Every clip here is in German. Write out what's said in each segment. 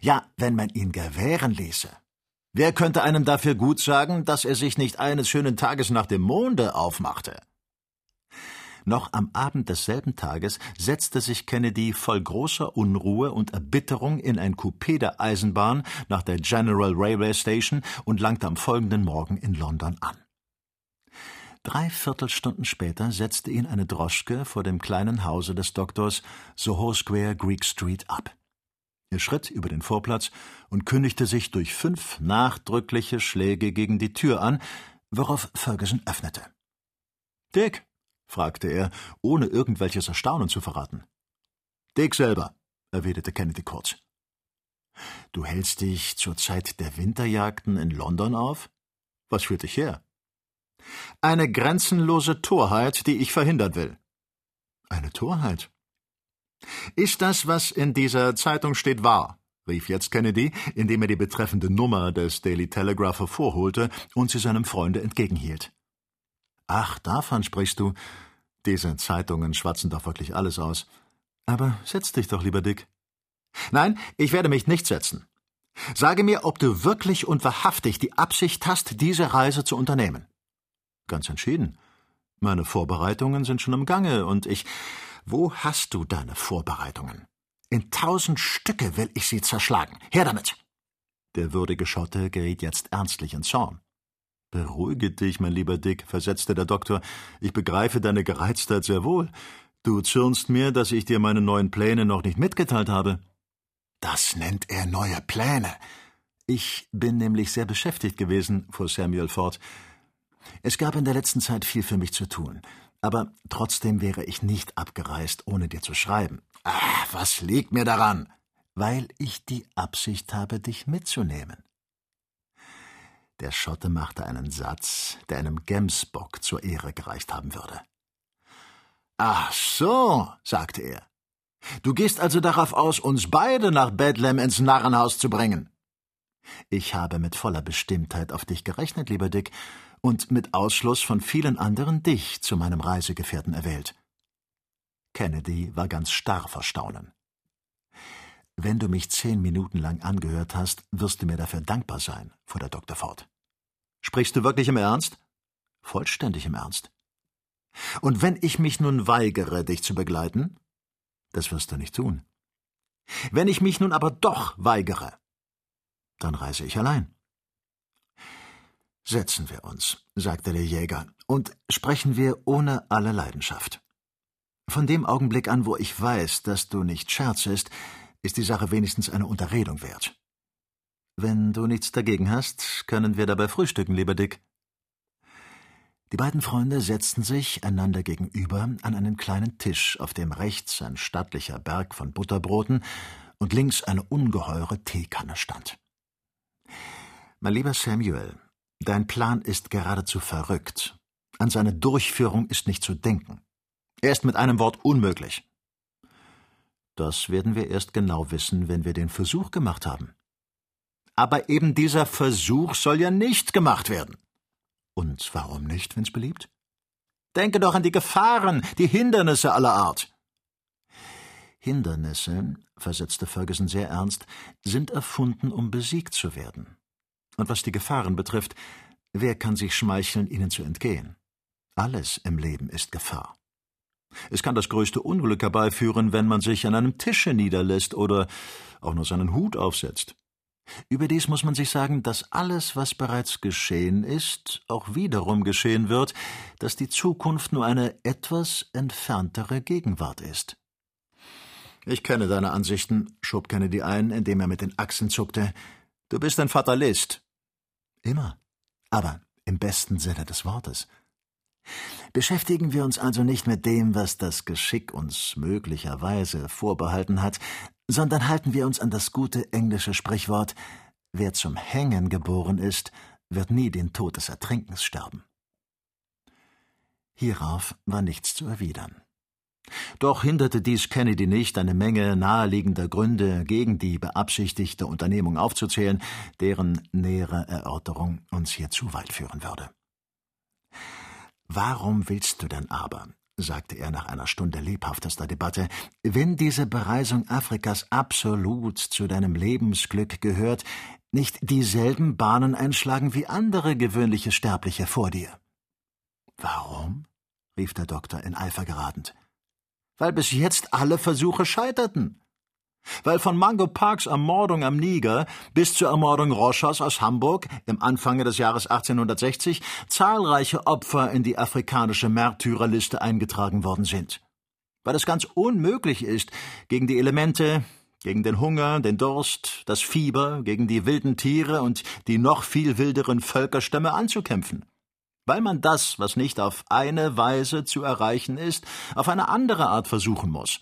Ja, wenn man ihn gewähren ließe. Wer könnte einem dafür gut sagen, dass er sich nicht eines schönen Tages nach dem Monde aufmachte? Noch am Abend desselben Tages setzte sich Kennedy voll großer Unruhe und Erbitterung in ein Coupé der Eisenbahn nach der General Railway Station und langte am folgenden Morgen in London an. Drei Viertelstunden später setzte ihn eine Droschke vor dem kleinen Hause des Doktors Soho Square Greek Street ab. Er schritt über den Vorplatz und kündigte sich durch fünf nachdrückliche Schläge gegen die Tür an, worauf Ferguson öffnete. Dick, fragte er, ohne irgendwelches Erstaunen zu verraten. Dick selber, erwiderte Kennedy kurz. Du hältst dich zur Zeit der Winterjagden in London auf? Was führt dich her? Eine grenzenlose Torheit, die ich verhindern will. Eine Torheit? Ist das, was in dieser Zeitung steht, wahr? rief jetzt Kennedy, indem er die betreffende Nummer des Daily Telegraph hervorholte und sie seinem Freunde entgegenhielt. Ach, davon sprichst du. Diese Zeitungen schwatzen doch wirklich alles aus. Aber setz dich doch lieber, Dick. Nein, ich werde mich nicht setzen. Sage mir, ob du wirklich und wahrhaftig die Absicht hast, diese Reise zu unternehmen. Ganz entschieden. Meine Vorbereitungen sind schon im Gange und ich. Wo hast du deine Vorbereitungen? In tausend Stücke will ich sie zerschlagen. Her damit! Der würdige Schotte geriet jetzt ernstlich in Zorn. Beruhige dich, mein lieber Dick, versetzte der Doktor. Ich begreife deine Gereiztheit sehr wohl. Du zürnst mir, dass ich dir meine neuen Pläne noch nicht mitgeteilt habe. Das nennt er neue Pläne. Ich bin nämlich sehr beschäftigt gewesen, fuhr Samuel fort. Es gab in der letzten Zeit viel für mich zu tun. Aber trotzdem wäre ich nicht abgereist, ohne dir zu schreiben. Ah, was liegt mir daran? Weil ich die Absicht habe, dich mitzunehmen. Der Schotte machte einen Satz, der einem Gemsbock zur Ehre gereicht haben würde. Ach so, sagte er. Du gehst also darauf aus, uns beide nach Bedlam ins Narrenhaus zu bringen. Ich habe mit voller Bestimmtheit auf dich gerechnet, lieber Dick, und mit Ausschluss von vielen anderen dich zu meinem Reisegefährten erwählt. Kennedy war ganz starr vor Staunen. Wenn du mich zehn Minuten lang angehört hast, wirst du mir dafür dankbar sein, fuhr der Doktor fort. Sprichst du wirklich im Ernst? Vollständig im Ernst. Und wenn ich mich nun weigere, dich zu begleiten? Das wirst du nicht tun. Wenn ich mich nun aber doch weigere, dann reise ich allein. Setzen wir uns, sagte der Jäger, und sprechen wir ohne alle Leidenschaft. Von dem Augenblick an, wo ich weiß, dass du nicht scherzest, ist die Sache wenigstens eine Unterredung wert. Wenn du nichts dagegen hast, können wir dabei frühstücken, lieber Dick. Die beiden Freunde setzten sich einander gegenüber an einen kleinen Tisch, auf dem rechts ein stattlicher Berg von Butterbroten und links eine ungeheure Teekanne stand. Mein lieber Samuel, dein Plan ist geradezu verrückt. An seine Durchführung ist nicht zu denken. Er ist mit einem Wort unmöglich. Das werden wir erst genau wissen, wenn wir den Versuch gemacht haben. Aber eben dieser Versuch soll ja nicht gemacht werden. Und warum nicht, wenn's beliebt? Denke doch an die Gefahren, die Hindernisse aller Art. Hindernisse, versetzte Ferguson sehr ernst, sind erfunden, um besiegt zu werden. Und was die Gefahren betrifft, wer kann sich schmeicheln, ihnen zu entgehen? Alles im Leben ist Gefahr. Es kann das größte Unglück herbeiführen, wenn man sich an einem Tische niederlässt oder auch nur seinen Hut aufsetzt. Überdies muss man sich sagen, dass alles, was bereits geschehen ist, auch wiederum geschehen wird, dass die Zukunft nur eine etwas entferntere Gegenwart ist. Ich kenne deine Ansichten, schob Kennedy ein, indem er mit den Achseln zuckte. Du bist ein Fatalist. Immer. Aber im besten Sinne des Wortes. Beschäftigen wir uns also nicht mit dem, was das Geschick uns möglicherweise vorbehalten hat, sondern halten wir uns an das gute englische Sprichwort Wer zum Hängen geboren ist, wird nie den Tod des Ertrinkens sterben. Hierauf war nichts zu erwidern. Doch hinderte dies Kennedy nicht, eine Menge naheliegender Gründe gegen die beabsichtigte Unternehmung aufzuzählen, deren nähere Erörterung uns hier zu weit führen würde. Warum willst du denn aber, sagte er nach einer Stunde lebhaftester Debatte, wenn diese Bereisung Afrikas absolut zu deinem Lebensglück gehört, nicht dieselben Bahnen einschlagen wie andere gewöhnliche Sterbliche vor dir. Warum? rief der Doktor in Eifer geratend. Weil bis jetzt alle Versuche scheiterten. Weil von Mango Parks Ermordung am Niger bis zur Ermordung Rochers aus Hamburg im Anfang des Jahres 1860 zahlreiche Opfer in die afrikanische Märtyrerliste eingetragen worden sind. Weil es ganz unmöglich ist, gegen die Elemente, gegen den Hunger, den Durst, das Fieber, gegen die wilden Tiere und die noch viel wilderen Völkerstämme anzukämpfen weil man das, was nicht auf eine Weise zu erreichen ist, auf eine andere Art versuchen muss.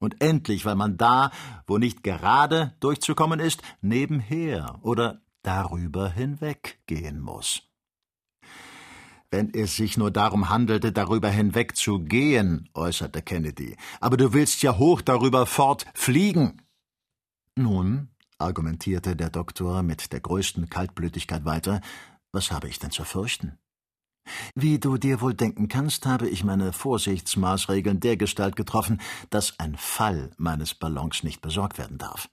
Und endlich, weil man da, wo nicht gerade durchzukommen ist, nebenher oder darüber hinweg gehen muss. Wenn es sich nur darum handelte, darüber hinweg zu gehen, äußerte Kennedy, aber du willst ja hoch darüber fortfliegen. Nun, argumentierte der Doktor mit der größten Kaltblütigkeit weiter, was habe ich denn zu fürchten? Wie du dir wohl denken kannst, habe ich meine Vorsichtsmaßregeln dergestalt getroffen, dass ein Fall meines Ballons nicht besorgt werden darf.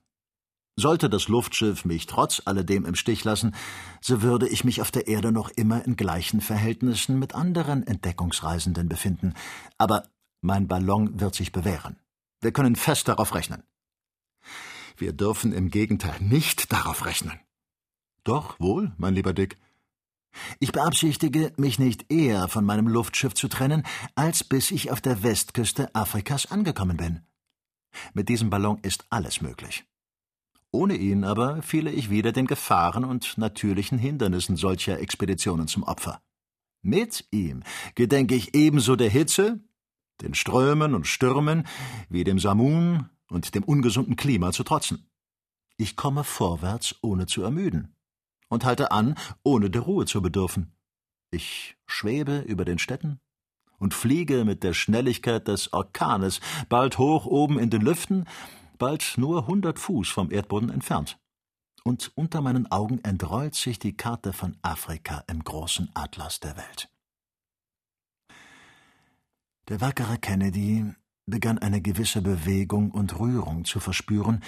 Sollte das Luftschiff mich trotz alledem im Stich lassen, so würde ich mich auf der Erde noch immer in gleichen Verhältnissen mit anderen Entdeckungsreisenden befinden. Aber mein Ballon wird sich bewähren. Wir können fest darauf rechnen. Wir dürfen im Gegenteil nicht darauf rechnen. Doch wohl, mein lieber Dick. Ich beabsichtige, mich nicht eher von meinem Luftschiff zu trennen, als bis ich auf der Westküste Afrikas angekommen bin. Mit diesem Ballon ist alles möglich. Ohne ihn aber fiele ich wieder den Gefahren und natürlichen Hindernissen solcher Expeditionen zum Opfer. Mit ihm gedenke ich ebenso der Hitze, den Strömen und Stürmen, wie dem Samun und dem ungesunden Klima zu trotzen. Ich komme vorwärts, ohne zu ermüden und halte an, ohne der Ruhe zu bedürfen. Ich schwebe über den Städten und fliege mit der Schnelligkeit des Orkanes, bald hoch oben in den Lüften, bald nur hundert Fuß vom Erdboden entfernt. Und unter meinen Augen entrollt sich die Karte von Afrika im großen Atlas der Welt. Der wackere Kennedy begann eine gewisse Bewegung und Rührung zu verspüren,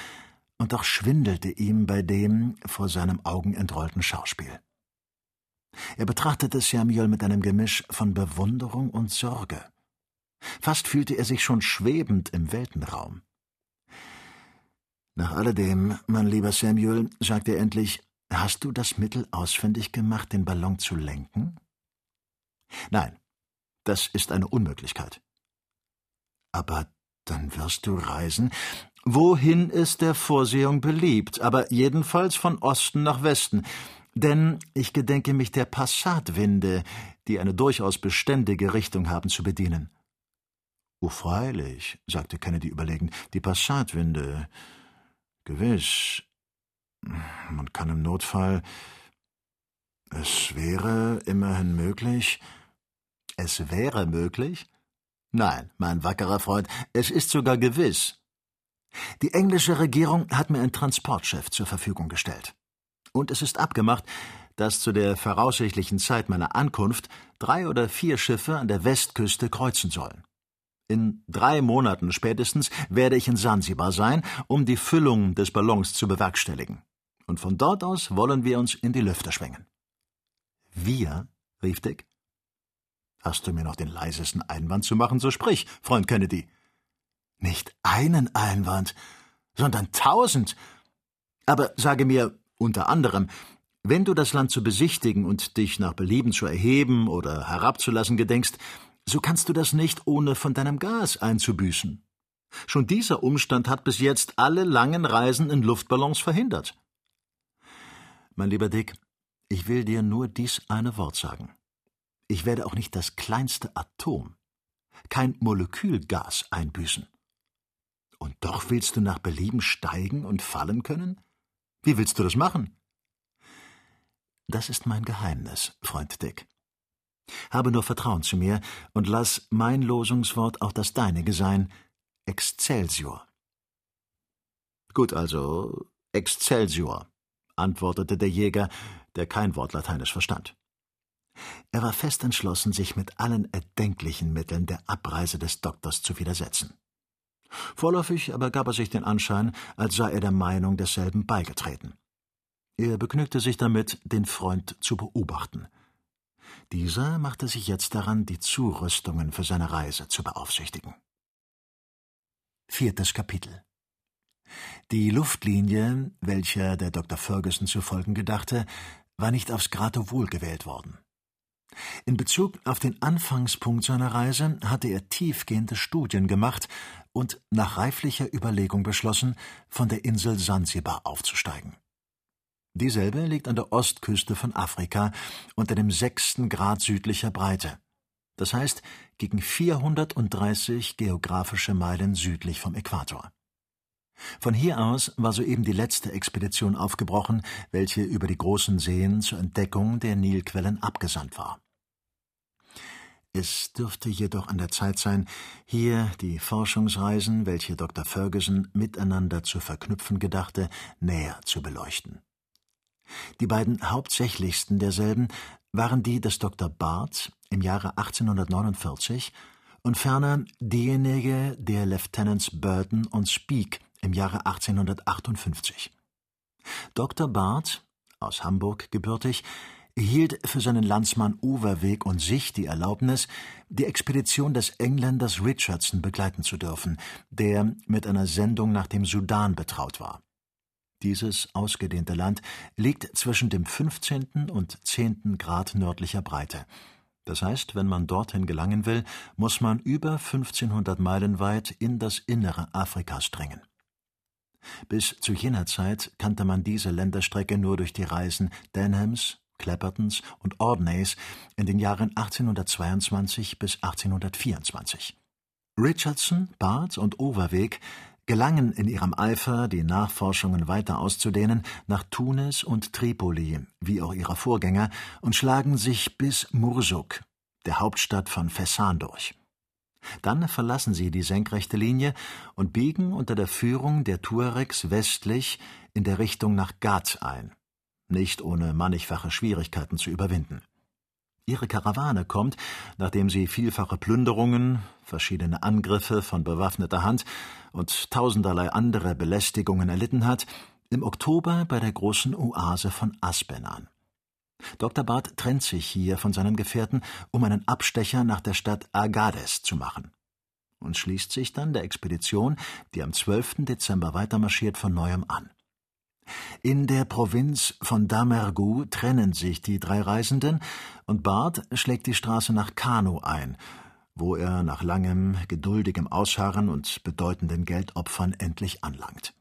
und doch schwindelte ihm bei dem vor seinen Augen entrollten Schauspiel. Er betrachtete Samuel mit einem Gemisch von Bewunderung und Sorge. Fast fühlte er sich schon schwebend im Weltenraum. Nach alledem, mein lieber Samuel, sagte er endlich, hast du das Mittel ausfindig gemacht, den Ballon zu lenken? Nein, das ist eine Unmöglichkeit. Aber dann wirst du reisen, wohin es der Vorsehung beliebt, aber jedenfalls von Osten nach Westen, denn ich gedenke mich der Passatwinde, die eine durchaus beständige Richtung haben, zu bedienen. Oh, freilich, sagte Kennedy überlegen, die Passatwinde. Gewiss. Man kann im Notfall. Es wäre immerhin möglich. Es wäre möglich? Nein, mein wackerer Freund, es ist sogar gewiss. Die englische Regierung hat mir ein Transportschiff zur Verfügung gestellt. Und es ist abgemacht, dass zu der voraussichtlichen Zeit meiner Ankunft drei oder vier Schiffe an der Westküste kreuzen sollen. In drei Monaten spätestens werde ich in Sansibar sein, um die Füllung des Ballons zu bewerkstelligen. Und von dort aus wollen wir uns in die Lüfte schwingen. Wir? rief Dick. Hast du mir noch den leisesten Einwand zu machen, so sprich, Freund Kennedy. Nicht einen Einwand, sondern tausend. Aber sage mir unter anderem, wenn du das Land zu besichtigen und dich nach Belieben zu erheben oder herabzulassen gedenkst, so kannst du das nicht, ohne von deinem Gas einzubüßen. Schon dieser Umstand hat bis jetzt alle langen Reisen in Luftballons verhindert. Mein lieber Dick, ich will dir nur dies eine Wort sagen. Ich werde auch nicht das kleinste Atom, kein Molekülgas einbüßen. Und doch willst du nach Belieben steigen und fallen können? Wie willst du das machen? Das ist mein Geheimnis, Freund Dick. Habe nur Vertrauen zu mir und lass mein Losungswort auch das deinige sein. Excelsior. Gut also, Excelsior, antwortete der Jäger, der kein Wort Lateinisch verstand. Er war fest entschlossen, sich mit allen erdenklichen Mitteln der Abreise des Doktors zu widersetzen. Vorläufig aber gab er sich den Anschein, als sei er der Meinung desselben beigetreten. Er begnügte sich damit, den Freund zu beobachten. Dieser machte sich jetzt daran, die Zurüstungen für seine Reise zu beaufsichtigen. Viertes Kapitel Die Luftlinie, welcher der Dr. Ferguson zu folgen gedachte, war nicht aufs Geratewohl gewählt worden. In Bezug auf den Anfangspunkt seiner Reise hatte er tiefgehende Studien gemacht und nach reiflicher Überlegung beschlossen, von der Insel Sansibar aufzusteigen. Dieselbe liegt an der Ostküste von Afrika unter dem sechsten Grad südlicher Breite, das heißt gegen 430 geografische Meilen südlich vom Äquator. Von hier aus war soeben die letzte Expedition aufgebrochen, welche über die großen Seen zur Entdeckung der Nilquellen abgesandt war. Es dürfte jedoch an der Zeit sein, hier die Forschungsreisen, welche Dr. Ferguson miteinander zu verknüpfen gedachte, näher zu beleuchten. Die beiden hauptsächlichsten derselben waren die des Dr. Barth im Jahre 1849 und ferner diejenige der Lieutenants Burton und Speke im Jahre 1858. Dr. Barth, aus Hamburg gebürtig, erhielt für seinen Landsmann Overweg und sich die Erlaubnis, die Expedition des Engländers Richardson begleiten zu dürfen, der mit einer Sendung nach dem Sudan betraut war. Dieses ausgedehnte Land liegt zwischen dem 15. und 10. Grad nördlicher Breite. Das heißt, wenn man dorthin gelangen will, muss man über 1500 Meilen weit in das Innere Afrikas dringen. Bis zu jener Zeit kannte man diese Länderstrecke nur durch die Reisen Denhams, Clappertons und Ordneys in den Jahren 1822 bis 1824. Richardson, Barth und Overweg gelangen in ihrem Eifer, die Nachforschungen weiter auszudehnen, nach Tunis und Tripoli, wie auch ihre Vorgänger, und schlagen sich bis Mursuk, der Hauptstadt von Fesan, durch. Dann verlassen sie die senkrechte Linie und biegen unter der Führung der Tuaregs westlich in der Richtung nach Ghat ein, nicht ohne mannigfache Schwierigkeiten zu überwinden. Ihre Karawane kommt, nachdem sie vielfache Plünderungen, verschiedene Angriffe von bewaffneter Hand und tausenderlei andere Belästigungen erlitten hat, im Oktober bei der großen Oase von Aspen an. Dr. Barth trennt sich hier von seinen Gefährten, um einen Abstecher nach der Stadt Agades zu machen und schließt sich dann der Expedition, die am 12. Dezember weitermarschiert, von neuem an. In der Provinz von Damergu trennen sich die drei Reisenden und Barth schlägt die Straße nach Kano ein, wo er nach langem, geduldigem Ausharren und bedeutenden Geldopfern endlich anlangt.